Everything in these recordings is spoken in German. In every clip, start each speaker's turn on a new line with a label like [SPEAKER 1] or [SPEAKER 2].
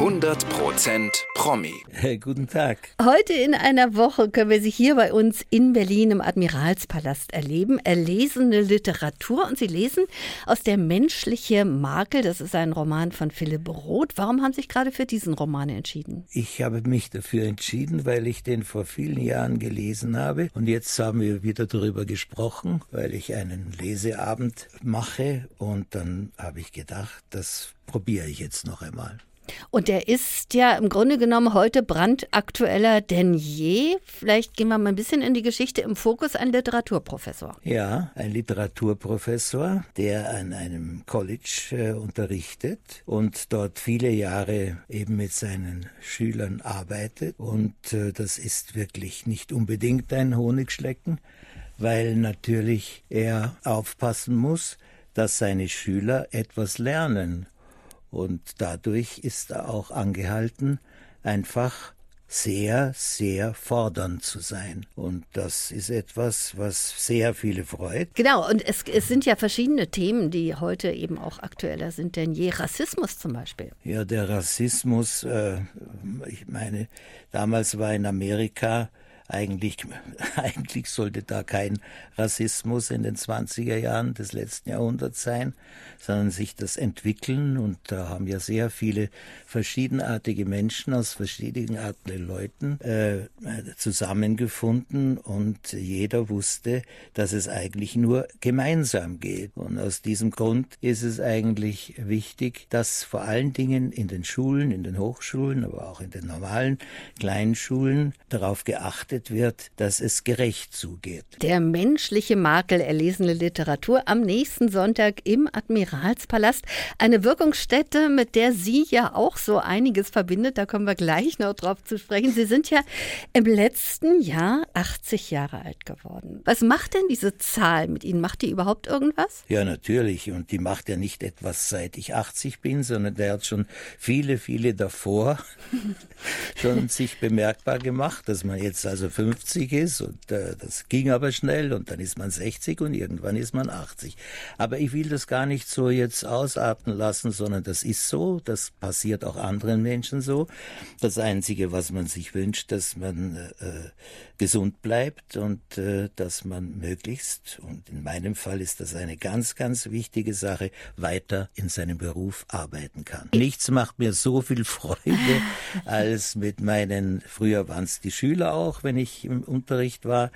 [SPEAKER 1] 100% Promi.
[SPEAKER 2] Hey, guten Tag.
[SPEAKER 3] Heute in einer Woche können wir Sie hier bei uns in Berlin im Admiralspalast erleben. Erlesene Literatur und Sie lesen aus Der menschliche Makel. Das ist ein Roman von Philipp Roth. Warum haben Sie sich gerade für diesen Roman entschieden?
[SPEAKER 2] Ich habe mich dafür entschieden, weil ich den vor vielen Jahren gelesen habe. Und jetzt haben wir wieder darüber gesprochen, weil ich einen Leseabend mache. Und dann habe ich gedacht, das probiere ich jetzt noch einmal.
[SPEAKER 3] Und der ist ja im Grunde genommen heute brandaktueller denn je. Vielleicht gehen wir mal ein bisschen in die Geschichte. Im Fokus ein Literaturprofessor.
[SPEAKER 2] Ja, ein Literaturprofessor, der an einem College äh, unterrichtet und dort viele Jahre eben mit seinen Schülern arbeitet. Und äh, das ist wirklich nicht unbedingt ein Honigschlecken, weil natürlich er aufpassen muss, dass seine Schüler etwas lernen und dadurch ist er auch angehalten, einfach sehr, sehr fordernd zu sein. Und das ist etwas, was sehr viele freut.
[SPEAKER 3] Genau, und es, es sind ja verschiedene Themen, die heute eben auch aktueller sind denn je. Rassismus zum Beispiel.
[SPEAKER 2] Ja, der Rassismus, äh, ich meine, damals war in Amerika eigentlich, eigentlich sollte da kein Rassismus in den 20er Jahren des letzten Jahrhunderts sein, sondern sich das entwickeln. Und da haben ja sehr viele verschiedenartige Menschen aus verschiedenen Arten Leuten äh, zusammengefunden und jeder wusste, dass es eigentlich nur gemeinsam geht. Und aus diesem Grund ist es eigentlich wichtig, dass vor allen Dingen in den Schulen, in den Hochschulen, aber auch in den normalen Kleinschulen darauf geachtet geachtet wird, dass es gerecht zugeht.
[SPEAKER 3] Der menschliche Makel erlesene Literatur am nächsten Sonntag im Admiralspalast. Eine Wirkungsstätte, mit der Sie ja auch so einiges verbindet. Da kommen wir gleich noch drauf zu sprechen. Sie sind ja im letzten Jahr 80 Jahre alt geworden. Was macht denn diese Zahl mit Ihnen? Macht die überhaupt irgendwas?
[SPEAKER 2] Ja, natürlich. Und die macht ja nicht etwas seit ich 80 bin, sondern der hat schon viele, viele davor schon sich bemerkbar gemacht, dass man jetzt also 50 ist und äh, das ging aber schnell und dann ist man 60 und irgendwann ist man 80. Aber ich will das gar nicht so jetzt ausarten lassen, sondern das ist so, das passiert auch anderen Menschen so. Das Einzige, was man sich wünscht, dass man äh, gesund bleibt und äh, dass man möglichst, und in meinem Fall ist das eine ganz, ganz wichtige Sache, weiter in seinem Beruf arbeiten kann. Nichts macht mir so viel Freude, als mit meinen, früher waren es die Schüler auch, wenn ich im Unterricht war,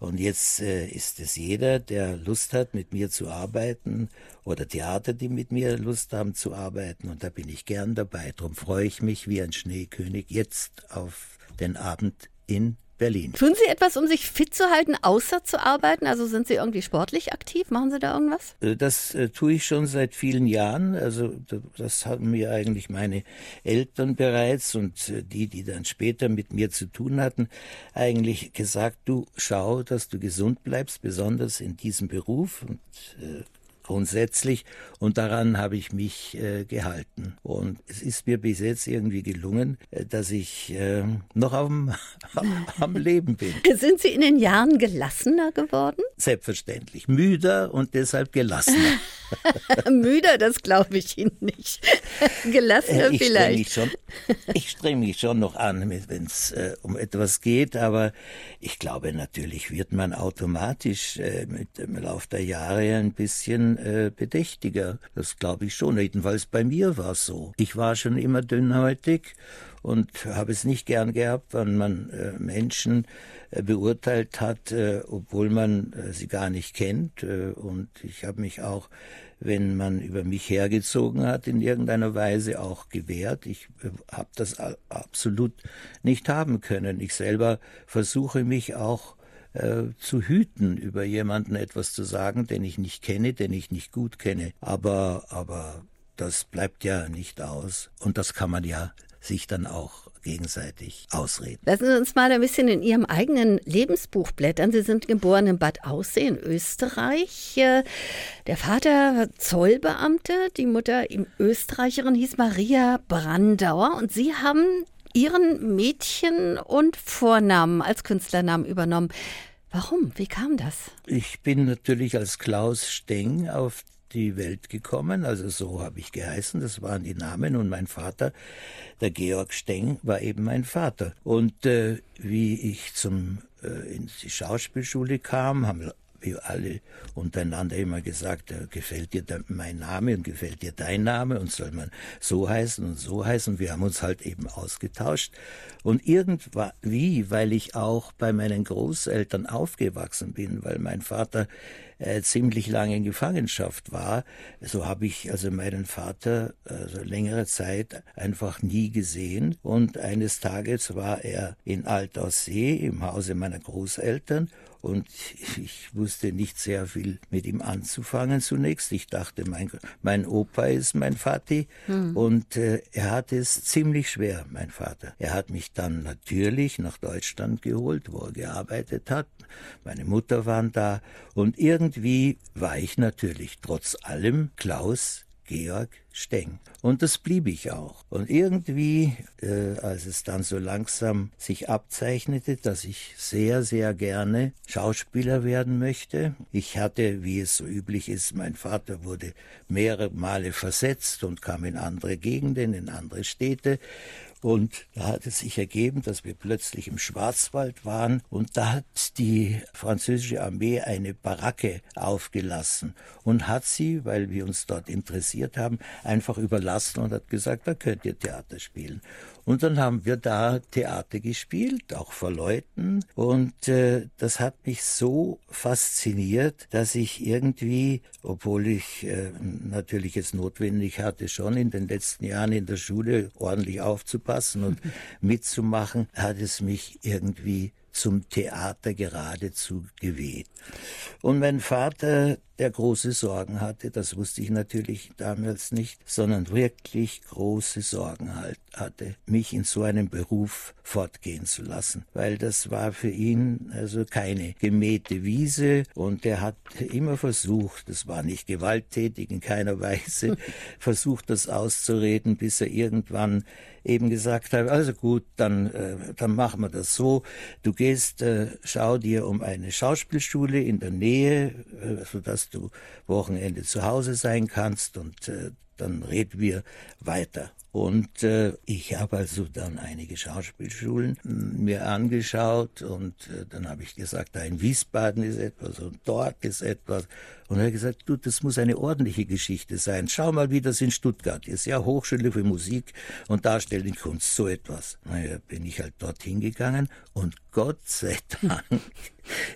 [SPEAKER 2] und jetzt äh, ist es jeder, der Lust hat, mit mir zu arbeiten, oder Theater, die mit mir Lust haben zu arbeiten, und da bin ich gern dabei. Darum freue ich mich wie ein Schneekönig jetzt auf den Abend in Berlin.
[SPEAKER 3] Tun Sie etwas, um sich fit zu halten, außer zu arbeiten? Also sind Sie irgendwie sportlich aktiv? Machen Sie da irgendwas?
[SPEAKER 2] Äh, das äh, tue ich schon seit vielen Jahren. Also das haben mir eigentlich meine Eltern bereits und äh, die, die dann später mit mir zu tun hatten, eigentlich gesagt, du schau, dass du gesund bleibst, besonders in diesem Beruf. Und äh, grundsätzlich und daran habe ich mich äh, gehalten. Und es ist mir bis jetzt irgendwie gelungen, äh, dass ich äh, noch am, am Leben bin.
[SPEAKER 3] Sind Sie in den Jahren gelassener geworden?
[SPEAKER 2] Selbstverständlich. Müder und deshalb gelassener.
[SPEAKER 3] Müder, das glaube ich Ihnen nicht. Gelassener
[SPEAKER 2] ich
[SPEAKER 3] vielleicht.
[SPEAKER 2] Streng ich strenge mich schon noch an, wenn es äh, um etwas geht, aber ich glaube, natürlich wird man automatisch äh, mit dem Lauf der Jahre ein bisschen äh, bedächtiger. Das glaube ich schon. Jedenfalls bei mir war es so. Ich war schon immer dünnhäutig und habe es nicht gern gehabt, wenn man äh, Menschen äh, beurteilt hat, äh, obwohl man äh, sie gar nicht kennt. Äh, und ich habe mich auch, wenn man über mich hergezogen hat, in irgendeiner Weise auch gewehrt. Ich äh, habe das absolut nicht haben können. Ich selber versuche mich auch äh, zu hüten, über jemanden etwas zu sagen, den ich nicht kenne, den ich nicht gut kenne. Aber, aber das bleibt ja nicht aus. Und das kann man ja sich dann auch gegenseitig ausreden.
[SPEAKER 3] Lassen Sie uns mal ein bisschen in Ihrem eigenen Lebensbuch blättern. Sie sind geboren in Bad Aussee in Österreich. Der Vater war Zollbeamte, die Mutter im Österreicherin hieß Maria Brandauer und Sie haben Ihren Mädchen- und Vornamen als Künstlernamen übernommen. Warum? Wie kam das?
[SPEAKER 2] Ich bin natürlich als Klaus Steng auf die Welt gekommen, also so habe ich geheißen, das waren die Namen und mein Vater, der Georg Steng, war eben mein Vater. Und äh, wie ich zum äh, in die Schauspielschule kam, haben wir alle untereinander immer gesagt, äh, gefällt dir mein Name und gefällt dir dein Name und soll man so heißen und so heißen. Wir haben uns halt eben ausgetauscht. Und irgendwie, weil ich auch bei meinen Großeltern aufgewachsen bin, weil mein Vater äh, ziemlich lange in Gefangenschaft war, so habe ich also meinen Vater also längere Zeit einfach nie gesehen. Und eines Tages war er in Altaussee im Hause meiner Großeltern und ich wusste nicht sehr viel mit ihm anzufangen zunächst. Ich dachte, mein, mein Opa ist mein Vati hm. und äh, er hatte es ziemlich schwer, mein Vater. Er hat mich dann natürlich nach Deutschland geholt, wo er gearbeitet hat. Meine Mutter waren da und irgendwie war ich natürlich trotz allem Klaus Georg Steng. Und das blieb ich auch. Und irgendwie, äh, als es dann so langsam sich abzeichnete, dass ich sehr, sehr gerne Schauspieler werden möchte, ich hatte, wie es so üblich ist, mein Vater wurde mehrere Male versetzt und kam in andere Gegenden, in andere Städte. Und da hat es sich ergeben, dass wir plötzlich im Schwarzwald waren und da hat die französische Armee eine Baracke aufgelassen und hat sie, weil wir uns dort interessiert haben, einfach überlassen und hat gesagt, da könnt ihr Theater spielen. Und dann haben wir da Theater gespielt, auch vor Leuten. Und äh, das hat mich so fasziniert, dass ich irgendwie, obwohl ich äh, natürlich es notwendig hatte, schon in den letzten Jahren in der Schule ordentlich aufzupassen und mitzumachen, hat es mich irgendwie zum Theater geradezu geweht. Und mein Vater, der große Sorgen hatte, das wusste ich natürlich damals nicht, sondern wirklich große Sorgen halt hatte, mich in so einem Beruf fortgehen zu lassen, weil das war für ihn also keine gemähte Wiese und er hat immer versucht, das war nicht gewalttätig in keiner Weise, versucht das auszureden, bis er irgendwann eben gesagt hat, also gut, dann, äh, dann machen wir das so, du gehst, äh, schau dir um eine Schauspielschule in der Nähe, äh, sodass du Wochenende zu Hause sein kannst und äh, dann reden wir weiter. Und äh, ich habe also dann einige Schauspielschulen mir angeschaut und äh, dann habe ich gesagt, da in Wiesbaden ist etwas und dort ist etwas. Und er hat gesagt, du, das muss eine ordentliche Geschichte sein. Schau mal, wie das in Stuttgart ist. Ja, Hochschule für Musik und Darstellende Kunst, so etwas. Naja, bin ich halt dorthin gegangen und Gott sei Dank,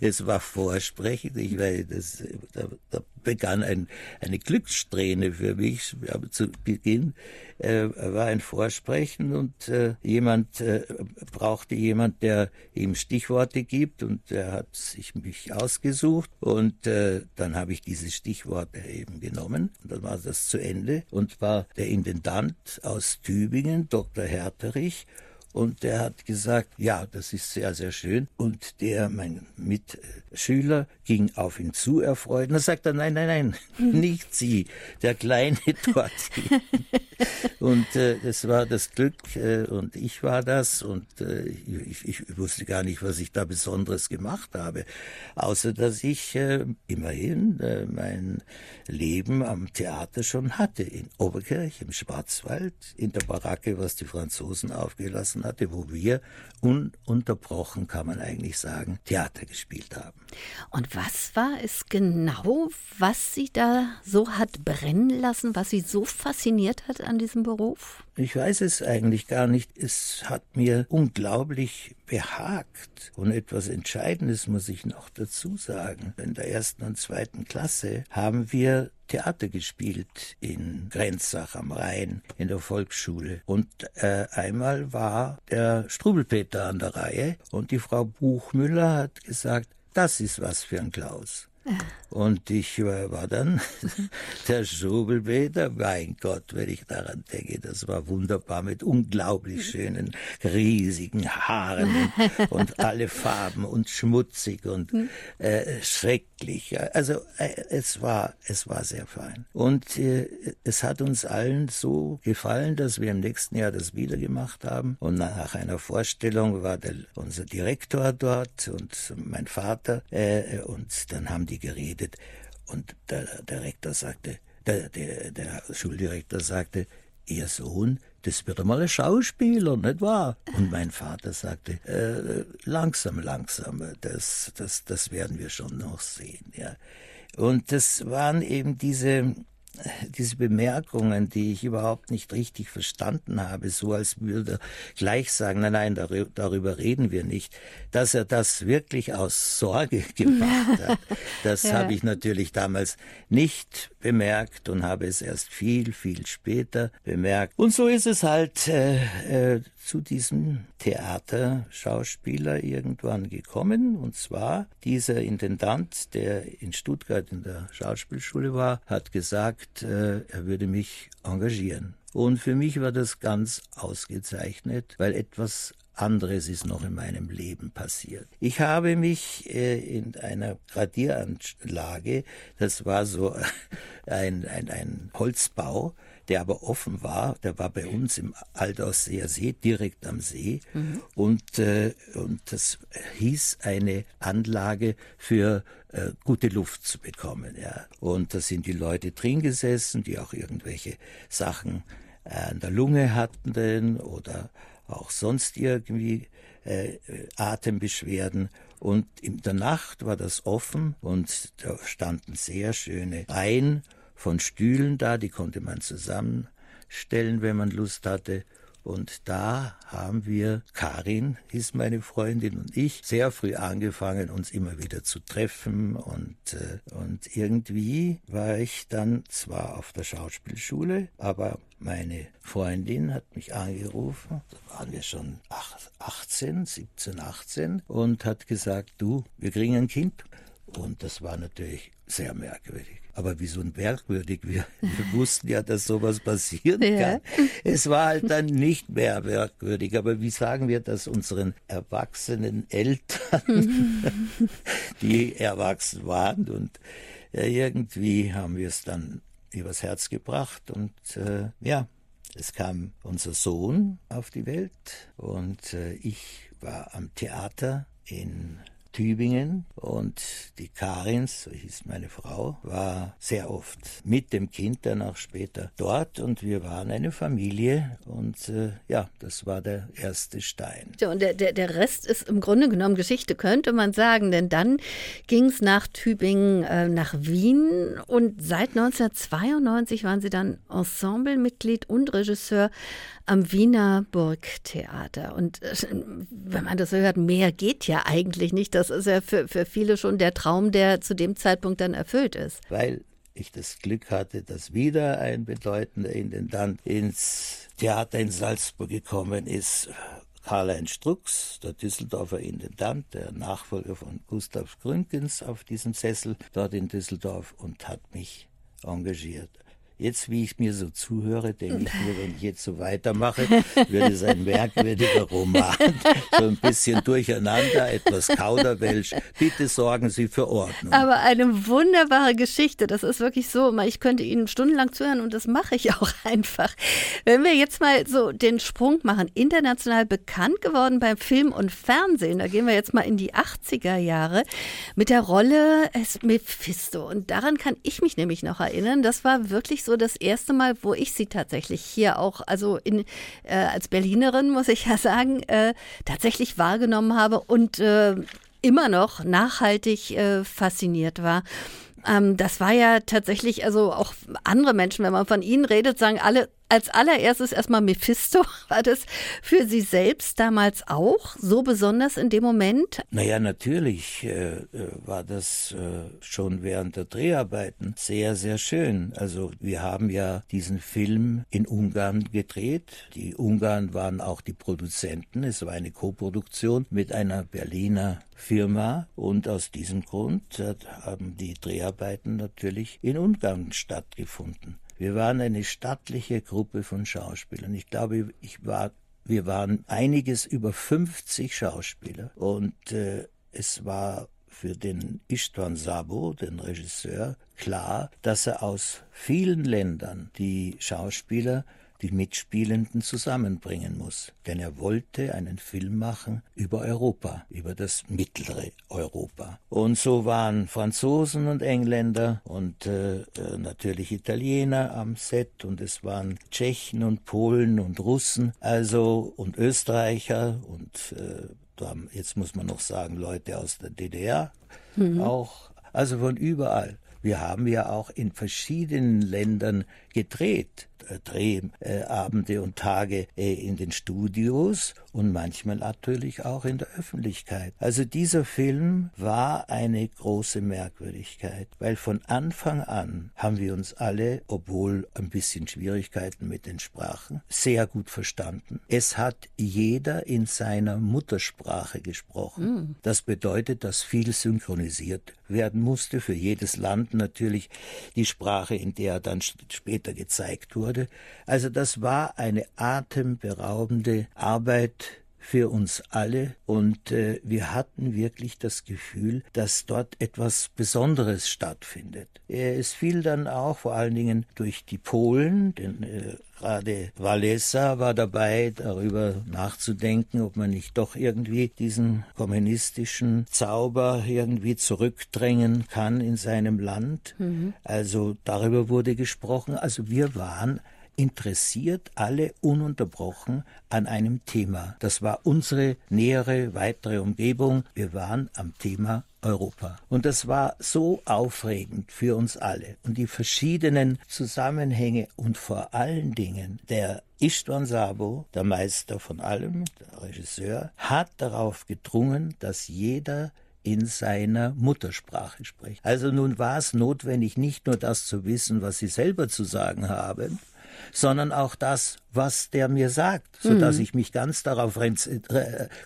[SPEAKER 2] es war vorsprechend, ich weiß, das, da, da begann ein, eine Glückssträhne für mich zu Beginn äh, war ein Vorsprechen und äh, jemand äh, brauchte jemand, der ihm Stichworte gibt und er hat sich mich ausgesucht und äh, dann habe ich diese Stichworte eben genommen und dann war das zu Ende und war der Intendant aus Tübingen, Dr. Herterich und der hat gesagt, ja, das ist sehr, sehr schön. Und der, mein Mitschüler, ging auf ihn zu, erfreut. Und er sagt er, nein, nein, nein, nicht Sie, der Kleine dort. und äh, das war das Glück äh, und ich war das und äh, ich, ich wusste gar nicht, was ich da Besonderes gemacht habe, außer dass ich äh, immerhin äh, mein Leben am Theater schon hatte, in Oberkirch, im Schwarzwald, in der Baracke, was die Franzosen aufgelassen hatte, wo wir ununterbrochen, kann man eigentlich sagen, Theater gespielt haben.
[SPEAKER 3] Und was war es genau, was Sie da so hat brennen lassen, was Sie so fasziniert hat an diesem Beruf?
[SPEAKER 2] Ich weiß es eigentlich gar nicht. Es hat mir unglaublich behagt. Und etwas Entscheidendes muss ich noch dazu sagen. In der ersten und zweiten Klasse haben wir Theater gespielt in Grenzach am Rhein in der Volksschule. Und äh, einmal war der Strubelpeter an der Reihe und die Frau Buchmüller hat gesagt, das ist was für ein Klaus. Und ich war dann der Schubelbeter, mein Gott, wenn ich daran denke, das war wunderbar mit unglaublich schönen, riesigen Haaren und, und alle Farben und schmutzig und äh, schrecklich. Also äh, es war, es war sehr fein. Und äh, es hat uns allen so gefallen, dass wir im nächsten Jahr das wieder gemacht haben. Und nach einer Vorstellung war der, unser Direktor dort und mein Vater äh, und dann haben die geredet. Und der, der Rektor sagte, Der, der, der Schuldirektor sagte, Ihr Sohn, das wird einmal ein Schauspieler, nicht wahr? Und mein Vater sagte, äh, langsam, langsam, das, das, das werden wir schon noch sehen. Ja. Und das waren eben diese diese Bemerkungen, die ich überhaupt nicht richtig verstanden habe, so als würde er gleich sagen, nein, nein, darüber reden wir nicht, dass er das wirklich aus Sorge gemacht hat, das ja. habe ich natürlich damals nicht bemerkt und habe es erst viel, viel später bemerkt. Und so ist es halt äh, äh, zu diesem Theaterschauspieler irgendwann gekommen. Und zwar dieser Intendant, der in Stuttgart in der Schauspielschule war, hat gesagt, äh, er würde mich engagieren. Und für mich war das ganz ausgezeichnet, weil etwas anderes ist noch in meinem Leben passiert. Ich habe mich äh, in einer Gradieranlage, das war so ein, ein, ein Holzbau, der aber offen war. Der war bei uns im Altausseer See, direkt am See. Mhm. Und, äh, und das hieß eine Anlage für äh, gute Luft zu bekommen. Ja. Und da sind die Leute drin gesessen, die auch irgendwelche Sachen äh, an der Lunge hatten oder auch sonst irgendwie äh, Atembeschwerden. Und in der Nacht war das offen und da standen sehr schöne Reihen von Stühlen da, die konnte man zusammenstellen, wenn man Lust hatte. Und da haben wir, Karin hieß meine Freundin und ich, sehr früh angefangen, uns immer wieder zu treffen. Und, äh, und irgendwie war ich dann zwar auf der Schauspielschule, aber meine Freundin hat mich angerufen, da waren wir schon 18, 17, 18, und hat gesagt, du, wir kriegen ein Kind. Und das war natürlich sehr merkwürdig. Aber wie so ein merkwürdig, wir, wir wussten ja, dass sowas passieren kann. Es war halt dann nicht mehr merkwürdig. Aber wie sagen wir das unseren erwachsenen Eltern, die erwachsen waren? Und ja, irgendwie haben wir es dann übers Herz gebracht. Und äh, ja, es kam unser Sohn auf die Welt und äh, ich war am Theater in Tübingen und die Karins, so hieß meine Frau, war sehr oft mit dem Kind dann auch später dort und wir waren eine Familie und äh, ja, das war der erste Stein.
[SPEAKER 3] Ja, und der, der, der Rest ist im Grunde genommen Geschichte, könnte man sagen, denn dann ging es nach Tübingen äh, nach Wien und seit 1992 waren Sie dann Ensemblemitglied und Regisseur am Wiener Burgtheater. Und äh, wenn man das so hört, mehr geht ja eigentlich nicht. Das ist ja für, für viele schon der Traum, der zu dem Zeitpunkt dann erfüllt ist.
[SPEAKER 2] Weil ich das Glück hatte, dass wieder ein bedeutender Intendant ins Theater in Salzburg gekommen ist. Karl-Heinz Strux, der Düsseldorfer Intendant, der Nachfolger von Gustav Gründgens auf diesem Sessel dort in Düsseldorf und hat mich engagiert. Jetzt, wie ich mir so zuhöre, denke ich mir, wenn ich jetzt so weitermache, würde es ein merkwürdiger Roman. So ein bisschen durcheinander, etwas Kauderwelsch. Bitte sorgen Sie für Ordnung.
[SPEAKER 3] Aber eine wunderbare Geschichte. Das ist wirklich so. Ich könnte Ihnen stundenlang zuhören und das mache ich auch einfach. Wenn wir jetzt mal so den Sprung machen, international bekannt geworden beim Film und Fernsehen, da gehen wir jetzt mal in die 80er Jahre mit der Rolle Mephisto. Und daran kann ich mich nämlich noch erinnern. Das war wirklich so so das erste Mal, wo ich sie tatsächlich hier auch, also in, äh, als Berlinerin muss ich ja sagen, äh, tatsächlich wahrgenommen habe und äh, immer noch nachhaltig äh, fasziniert war. Ähm, das war ja tatsächlich, also auch andere Menschen, wenn man von ihnen redet, sagen alle, als allererstes erstmal Mephisto. War das für Sie selbst damals auch so besonders in dem Moment?
[SPEAKER 2] Naja, natürlich äh, äh, war das äh, schon während der Dreharbeiten sehr, sehr schön. Also wir haben ja diesen Film in Ungarn gedreht. Die Ungarn waren auch die Produzenten. Es war eine Koproduktion mit einer Berliner Firma und aus diesem Grund haben die Dreharbeiten natürlich in Ungarn stattgefunden. Wir waren eine stattliche Gruppe von Schauspielern. Ich glaube, ich war, wir waren einiges über 50 Schauspieler und äh, es war für den Istvan Sabo, den Regisseur, klar, dass er aus vielen Ländern die Schauspieler die Mitspielenden zusammenbringen muss. Denn er wollte einen Film machen über Europa, über das mittlere Europa. Und so waren Franzosen und Engländer und äh, äh natürlich Italiener am Set und es waren Tschechen und Polen und Russen, also und Österreicher und äh, jetzt muss man noch sagen, Leute aus der DDR mhm. auch, also von überall. Wir haben ja auch in verschiedenen Ländern gedreht. Drehabende und Tage äh, in den Studios und manchmal natürlich auch in der Öffentlichkeit. Also dieser Film war eine große Merkwürdigkeit, weil von Anfang an haben wir uns alle, obwohl ein bisschen Schwierigkeiten mit den Sprachen, sehr gut verstanden. Es hat jeder in seiner Muttersprache gesprochen. Mm. Das bedeutet, dass viel synchronisiert werden musste, für jedes Land natürlich die Sprache, in der er dann später gezeigt wurde wurde. Also das war eine atemberaubende Arbeit für uns alle und äh, wir hatten wirklich das Gefühl, dass dort etwas Besonderes stattfindet. Äh, es fiel dann auch vor allen Dingen durch die Polen, denn äh, gerade Walesa war dabei, darüber nachzudenken, ob man nicht doch irgendwie diesen kommunistischen Zauber irgendwie zurückdrängen kann in seinem Land. Mhm. Also darüber wurde gesprochen. Also wir waren interessiert alle ununterbrochen an einem Thema. Das war unsere nähere, weitere Umgebung. Wir waren am Thema Europa. Und das war so aufregend für uns alle. Und die verschiedenen Zusammenhänge und vor allen Dingen der Istvan Sabo, der Meister von allem, der Regisseur, hat darauf gedrungen, dass jeder in seiner Muttersprache spricht. Also nun war es notwendig, nicht nur das zu wissen, was sie selber zu sagen haben, sondern auch das, was der mir sagt, so dass mhm. ich mich ganz darauf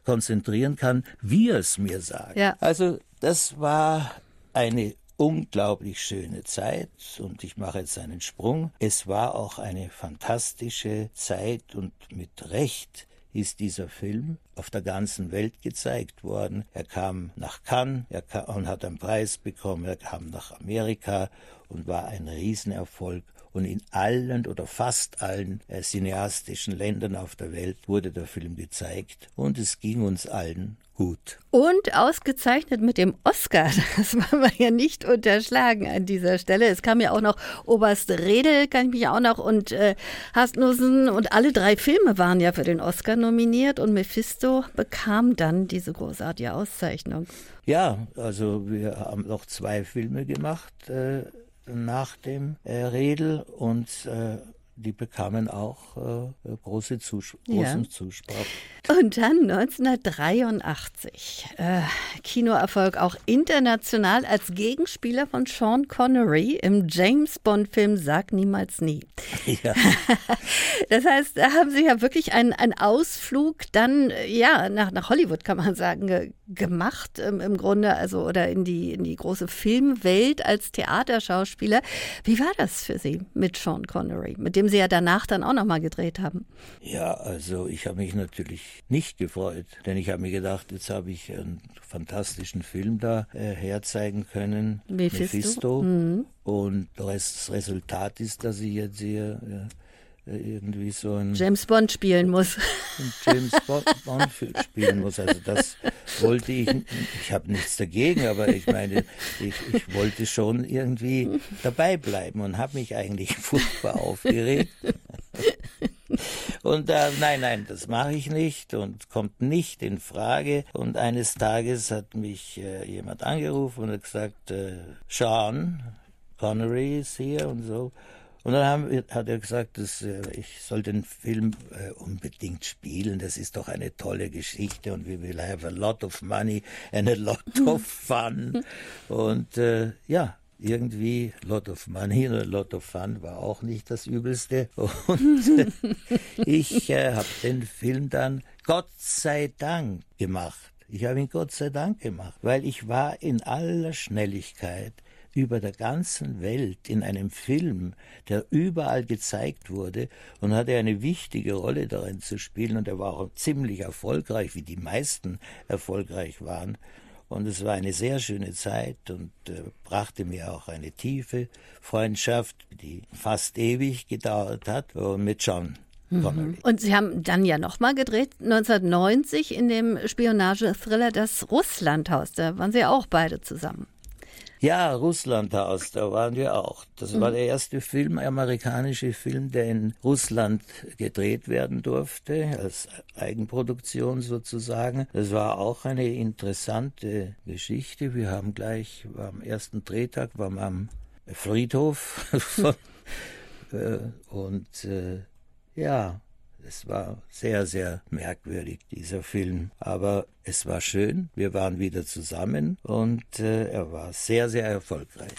[SPEAKER 2] konzentrieren kann, wie er es mir sagt. Ja. Also das war eine unglaublich schöne Zeit und ich mache jetzt einen Sprung. Es war auch eine fantastische Zeit und mit Recht ist dieser Film auf der ganzen Welt gezeigt worden. Er kam nach Cannes er kam und hat einen Preis bekommen. Er kam nach Amerika und war ein Riesenerfolg und in allen oder fast allen äh, cineastischen Ländern auf der Welt wurde der Film gezeigt und es ging uns allen gut.
[SPEAKER 3] Und ausgezeichnet mit dem Oscar. Das wollen wir ja nicht unterschlagen an dieser Stelle. Es kam ja auch noch Oberst Redel, kann ich mich auch noch, und äh, Hasnussen und alle drei Filme waren ja für den Oscar nominiert und Mephisto bekam dann diese großartige Auszeichnung.
[SPEAKER 2] Ja, also wir haben noch zwei Filme gemacht. Äh nach dem äh, Redel und äh, die bekamen auch äh, große Zus großen ja. Zuspruch.
[SPEAKER 3] Und dann 1983, äh, Kinoerfolg auch international als Gegenspieler von Sean Connery im James Bond-Film Sag niemals nie. Ja. das heißt, da haben Sie ja wirklich einen, einen Ausflug dann ja nach, nach Hollywood, kann man sagen, ge gemacht ähm, im Grunde, also oder in die, in die große Filmwelt als Theaterschauspieler. Wie war das für Sie mit Sean Connery, mit dem Sie ja danach dann auch nochmal gedreht haben?
[SPEAKER 2] Ja, also ich habe mich natürlich nicht gefreut, denn ich habe mir gedacht, jetzt habe ich einen fantastischen Film da äh, herzeigen können, Mephisto. Mephisto. Mhm. Und das Resultat ist, dass ich jetzt hier ja, irgendwie so ein
[SPEAKER 3] James Bond spielen muss.
[SPEAKER 2] James Bond spielen muss. Also das wollte ich. Ich habe nichts dagegen, aber ich meine, ich, ich wollte schon irgendwie dabei bleiben und habe mich eigentlich furchtbar aufgeregt. Und äh, nein, nein, das mache ich nicht und kommt nicht in Frage. Und eines Tages hat mich äh, jemand angerufen und hat gesagt, äh, Sean Connery ist hier und so. Und dann haben, hat er gesagt, dass, äh, ich soll den Film äh, unbedingt spielen. Das ist doch eine tolle Geschichte und we will have a lot of money and a lot of fun. und äh, ja, irgendwie lot of money und a lot of fun war auch nicht das Übelste. Und äh, ich äh, habe den Film dann Gott sei Dank gemacht. Ich habe ihn Gott sei Dank gemacht, weil ich war in aller Schnelligkeit über der ganzen Welt in einem Film, der überall gezeigt wurde und hatte eine wichtige Rolle darin zu spielen und er war auch ziemlich erfolgreich, wie die meisten erfolgreich waren. Und es war eine sehr schöne Zeit und äh, brachte mir auch eine tiefe Freundschaft, die fast ewig gedauert hat, und mit John
[SPEAKER 3] Mhm. Und Sie haben dann ja nochmal gedreht, 1990 in dem Spionage-Thriller Das Russlandhaus. Da waren Sie auch beide zusammen.
[SPEAKER 2] Ja, Russlandhaus, da waren wir auch. Das mhm. war der erste Film, amerikanische Film, der in Russland gedreht werden durfte, als Eigenproduktion sozusagen. Das war auch eine interessante Geschichte. Wir haben gleich, am ersten Drehtag, waren wir am Friedhof von, äh, und äh, ja, es war sehr, sehr merkwürdig, dieser Film. Aber es war schön, wir waren wieder zusammen und äh, er war sehr, sehr erfolgreich.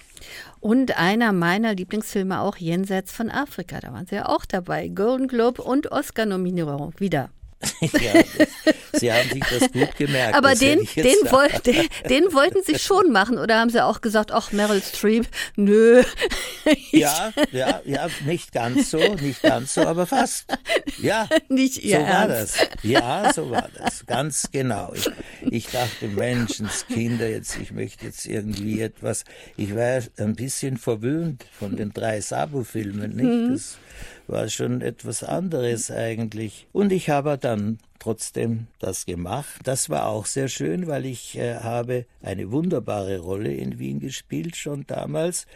[SPEAKER 3] Und einer meiner Lieblingsfilme auch Jenseits von Afrika. Da waren Sie ja auch dabei. Golden Globe und Oscar-Nominierung wieder.
[SPEAKER 2] ja, Sie haben sich das gut gemerkt.
[SPEAKER 3] Aber den, den, woll, den, den, wollten Sie schon machen oder haben Sie auch gesagt, ach Meryl Streep, nö.
[SPEAKER 2] ja, ja, ja, nicht ganz so, nicht ganz so, aber fast. Ja,
[SPEAKER 3] nicht ihr
[SPEAKER 2] so
[SPEAKER 3] Ernst.
[SPEAKER 2] war das. Ja, so war das, ganz genau. Ich, ich dachte, Menschenskinder, jetzt, ich möchte jetzt irgendwie etwas. Ich war ein bisschen verwöhnt von den drei Sabu-Filmen, nicht? Mhm. Das, war schon etwas anderes eigentlich. Und ich habe dann trotzdem das gemacht. Das war auch sehr schön, weil ich äh, habe eine wunderbare Rolle in Wien gespielt schon damals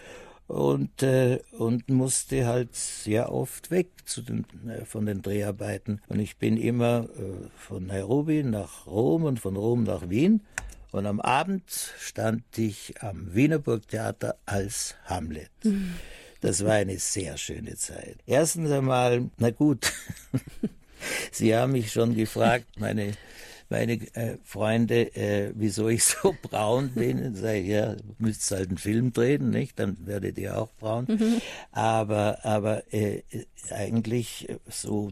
[SPEAKER 2] und äh, und musste halt sehr oft weg zu den, äh, von den Dreharbeiten und ich bin immer äh, von Nairobi nach Rom und von Rom nach Wien und am Abend stand ich am Wiener Burgtheater als Hamlet. Mhm. Das war eine sehr schöne Zeit. Erstens einmal, na gut, Sie haben mich schon gefragt, meine meine äh, Freunde, äh, wieso ich so braun bin. Und sage, ja, müsst halt einen Film drehen, nicht? Dann werdet ihr auch braun. Mhm. Aber, aber äh, eigentlich so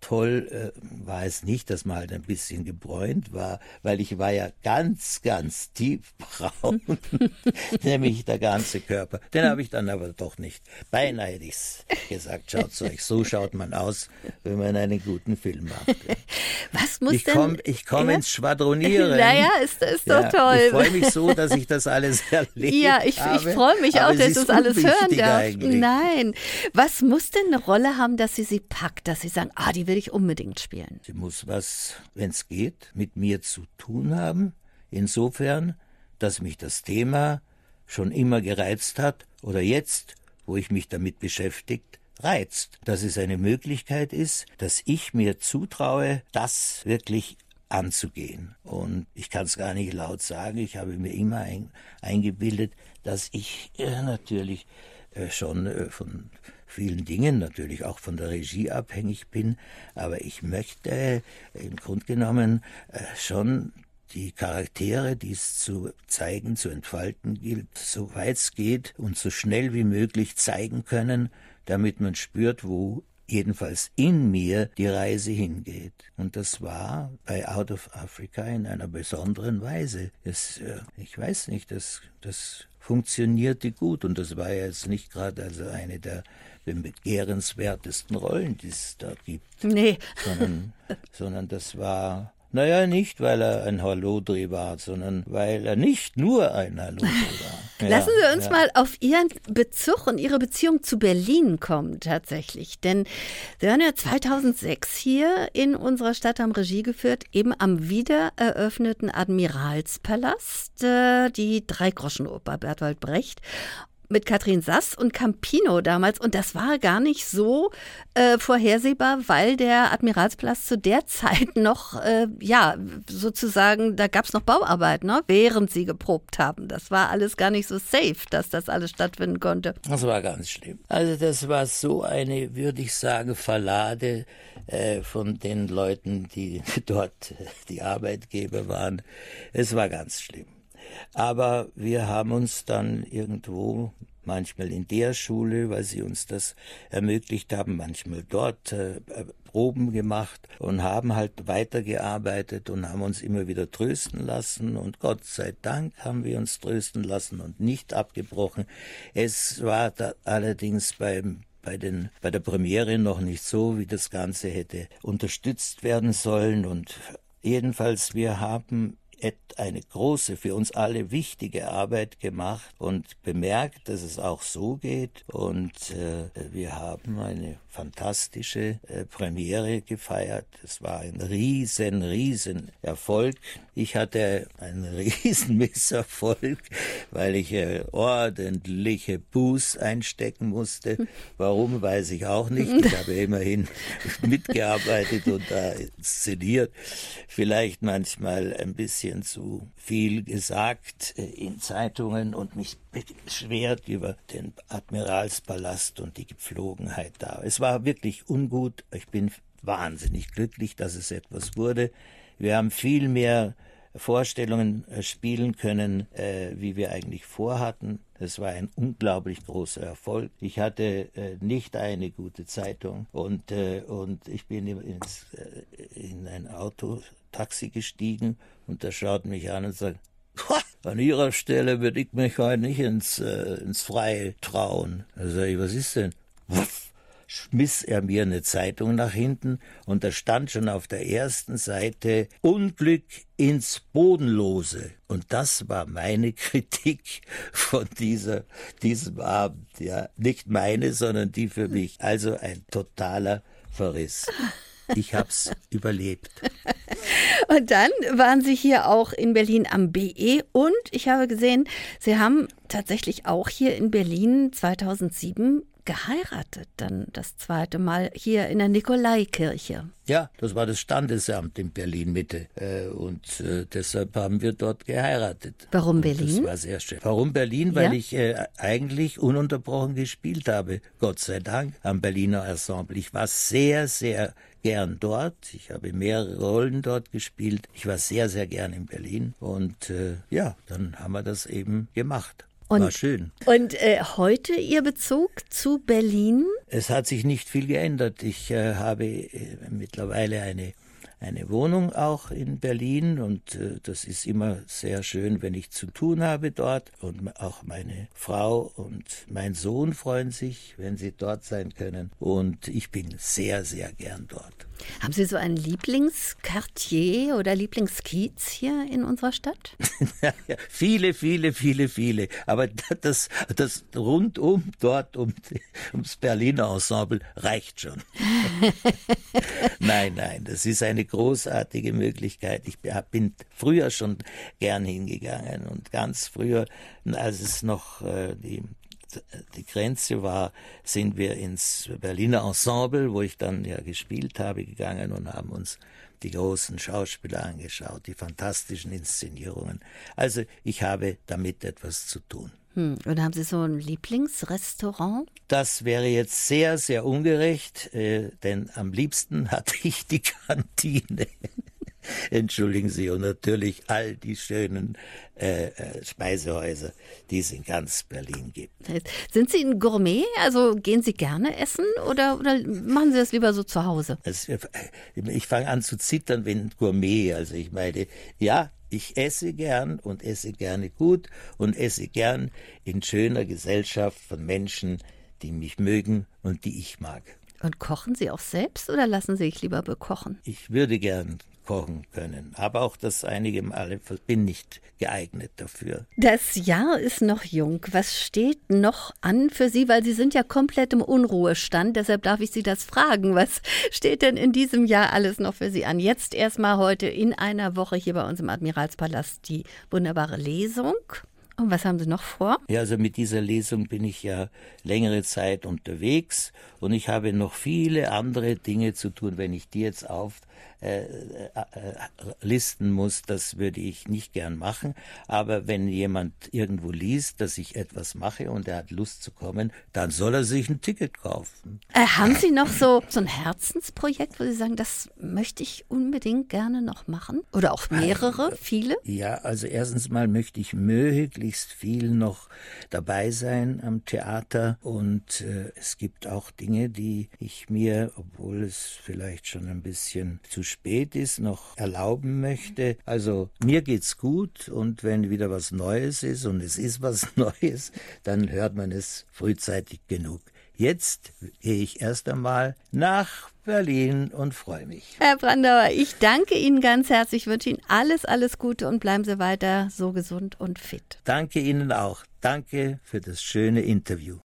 [SPEAKER 2] toll äh, war es nicht, dass man halt ein bisschen gebräunt war, weil ich war ja ganz, ganz tiefbraun, nämlich der ganze Körper. Den habe ich dann aber doch nicht. Beinahe hätte ich's gesagt, schaut euch, so schaut man aus, wenn man einen guten Film macht.
[SPEAKER 3] Was muss
[SPEAKER 2] ich
[SPEAKER 3] denn...
[SPEAKER 2] Komm, ich komme ja? ins Schwadronieren.
[SPEAKER 3] Naja, ist, ist doch ja, toll.
[SPEAKER 2] Ich freue mich so, dass ich das alles erlebt
[SPEAKER 3] Ja, ich, ich freue mich auch, dass ich das alles hören darf.
[SPEAKER 2] Eigentlich.
[SPEAKER 3] Nein. Was muss denn eine Rolle haben, dass sie sie packt, dass sie sagen, ah, die will ich unbedingt spielen?
[SPEAKER 2] Sie muss was, wenn es geht, mit mir zu tun haben. Insofern, dass mich das Thema schon immer gereizt hat oder jetzt, wo ich mich damit beschäftigt, reizt. Dass es eine Möglichkeit ist, dass ich mir zutraue, das wirklich anzugehen. Und ich kann es gar nicht laut sagen, ich habe mir immer ein, eingebildet, dass ich äh, natürlich äh, schon äh, von vielen Dingen natürlich auch von der Regie abhängig bin, aber ich möchte im Grunde genommen äh, schon die Charaktere, die es zu zeigen, zu entfalten gilt, so weit es geht und so schnell wie möglich zeigen können, damit man spürt, wo jedenfalls in mir die Reise hingeht. Und das war bei Out of Africa in einer besonderen Weise. Es, äh, ich weiß nicht, das, das funktionierte gut und das war ja jetzt nicht gerade also eine der begehrenswertesten Rollen, die es da gibt.
[SPEAKER 3] Nee.
[SPEAKER 2] Sondern, sondern das war naja, nicht, weil er ein Hallodri war, sondern weil er nicht nur ein Hallodri war.
[SPEAKER 3] Ja, Lassen Sie uns ja. mal auf Ihren Bezug und Ihre Beziehung zu Berlin kommen, tatsächlich. Denn Sie waren ja 2006 hier in unserer Stadt, haben Regie geführt, eben am wiedereröffneten Admiralspalast, äh, die Dreigroschenoper Bertolt Brecht mit Katrin Sass und Campino damals. Und das war gar nicht so äh, vorhersehbar, weil der Admiralsplatz zu der Zeit noch, äh, ja, sozusagen, da gab es noch Bauarbeit, ne? während sie geprobt haben. Das war alles gar nicht so safe, dass das alles stattfinden konnte.
[SPEAKER 2] Das war ganz schlimm. Also das war so eine, würde ich sagen, Verlade äh, von den Leuten, die dort die Arbeitgeber waren. Es war ganz schlimm. Aber wir haben uns dann irgendwo manchmal in der Schule, weil sie uns das ermöglicht haben, manchmal dort äh, Proben gemacht und haben halt weitergearbeitet und haben uns immer wieder trösten lassen und Gott sei Dank haben wir uns trösten lassen und nicht abgebrochen. Es war allerdings beim bei, den, bei der Premiere noch nicht so, wie das Ganze hätte unterstützt werden sollen und jedenfalls wir haben eine große, für uns alle wichtige Arbeit gemacht und bemerkt, dass es auch so geht. Und äh, wir haben eine fantastische äh, Premiere gefeiert. Es war ein riesen, riesen Erfolg. Ich hatte einen riesen Misserfolg, weil ich äh, ordentliche Buß einstecken musste. Warum, weiß ich auch nicht. Ich habe immerhin mitgearbeitet und da inszeniert. Vielleicht manchmal ein bisschen zu viel gesagt äh, in Zeitungen und mich beschwert über den Admiralspalast und die Gepflogenheit da. Es war wirklich ungut. Ich bin wahnsinnig glücklich, dass es etwas wurde. Wir haben viel mehr Vorstellungen äh, spielen können, äh, wie wir eigentlich vorhatten. Es war ein unglaublich großer Erfolg. Ich hatte äh, nicht eine gute Zeitung und, äh, und ich bin ins, in ein Autotaxi gestiegen und da schaut mich an und sagt, an Ihrer Stelle würde ich mich heute nicht ins, äh, ins Freie trauen. Da sag ich, was ist denn? schmiss er mir eine Zeitung nach hinten und da stand schon auf der ersten Seite Unglück ins Bodenlose. Und das war meine Kritik von dieser, diesem Abend, ja. Nicht meine, sondern die für mich. Also ein totaler Verriss. Ich hab's überlebt.
[SPEAKER 3] Und dann waren Sie hier auch in Berlin am BE und ich habe gesehen, Sie haben tatsächlich auch hier in Berlin 2007 geheiratet, dann das zweite Mal hier in der Nikolaikirche.
[SPEAKER 2] Ja, das war das Standesamt in Berlin Mitte äh, und äh, deshalb haben wir dort geheiratet.
[SPEAKER 3] Warum Berlin?
[SPEAKER 2] Das war sehr schön. Warum Berlin? Weil ja? ich äh, eigentlich ununterbrochen gespielt habe, Gott sei Dank, am Berliner Ensemble. Ich war sehr, sehr gern dort. Ich habe mehrere Rollen dort gespielt. Ich war sehr, sehr gern in Berlin und äh, ja, dann haben wir das eben gemacht.
[SPEAKER 3] Und,
[SPEAKER 2] War schön.
[SPEAKER 3] Und äh, heute Ihr Bezug zu Berlin?
[SPEAKER 2] Es hat sich nicht viel geändert. Ich äh, habe äh, mittlerweile eine eine Wohnung auch in Berlin und äh, das ist immer sehr schön, wenn ich zu tun habe dort und auch meine Frau und mein Sohn freuen sich, wenn sie dort sein können und ich bin sehr, sehr gern dort.
[SPEAKER 3] Haben Sie so ein Lieblingsquartier oder Lieblingskiez hier in unserer Stadt?
[SPEAKER 2] ja, viele, viele, viele, viele. Aber das, das rundum dort um, ums Berliner Ensemble reicht schon. nein, nein, das ist eine großartige Möglichkeit. Ich bin früher schon gern hingegangen und ganz früher, als es noch äh, die die Grenze war, sind wir ins Berliner Ensemble, wo ich dann ja gespielt habe, gegangen und haben uns die großen Schauspieler angeschaut, die fantastischen Inszenierungen. Also ich habe damit etwas zu tun.
[SPEAKER 3] Hm. Und haben Sie so ein Lieblingsrestaurant?
[SPEAKER 2] Das wäre jetzt sehr, sehr ungerecht, äh, denn am liebsten hatte ich die Kantine. Entschuldigen Sie, und natürlich all die schönen äh, äh, Speisehäuser, die es in ganz Berlin gibt.
[SPEAKER 3] Sind Sie ein Gourmet? Also gehen Sie gerne essen oder, oder machen Sie das lieber so zu Hause?
[SPEAKER 2] Also, ich fange an zu zittern, wenn Gourmet, also ich meine, ja, ich esse gern und esse gerne gut und esse gern in schöner Gesellschaft von Menschen, die mich mögen und die ich mag.
[SPEAKER 3] Und kochen Sie auch selbst oder lassen Sie sich lieber bekochen?
[SPEAKER 2] Ich würde gern kochen können. Aber auch das einige Male bin nicht geeignet dafür.
[SPEAKER 3] Das Jahr ist noch jung. Was steht noch an für Sie? Weil Sie sind ja komplett im Unruhestand. Deshalb darf ich Sie das fragen. Was steht denn in diesem Jahr alles noch für Sie an? Jetzt erstmal heute in einer Woche hier bei uns im Admiralspalast die wunderbare Lesung. Und was haben Sie noch vor?
[SPEAKER 2] Ja, also mit dieser Lesung bin ich ja längere Zeit unterwegs und ich habe noch viele andere Dinge zu tun, wenn ich die jetzt auf äh, äh, muss, das würde ich nicht gern machen. Aber wenn jemand irgendwo liest, dass ich etwas mache und er hat Lust zu kommen, dann soll er sich ein Ticket kaufen.
[SPEAKER 3] Äh, haben Sie noch so, so ein Herzensprojekt, wo Sie sagen, das möchte ich unbedingt gerne noch machen? Oder auch mehrere, also, viele?
[SPEAKER 2] Ja, also erstens mal möchte ich möglichst viel noch dabei sein am Theater und äh, es gibt auch Dinge, die ich mir, obwohl es vielleicht schon ein bisschen zu spät ist, noch erlauben möchte. Also mir geht's gut und wenn wieder was Neues ist und es ist was Neues, dann hört man es frühzeitig genug. Jetzt gehe ich erst einmal nach Berlin und freue mich.
[SPEAKER 3] Herr Brandauer, ich danke Ihnen ganz herzlich, wünsche Ihnen alles, alles Gute und bleiben Sie weiter so gesund und fit.
[SPEAKER 2] Danke Ihnen auch. Danke für das schöne Interview.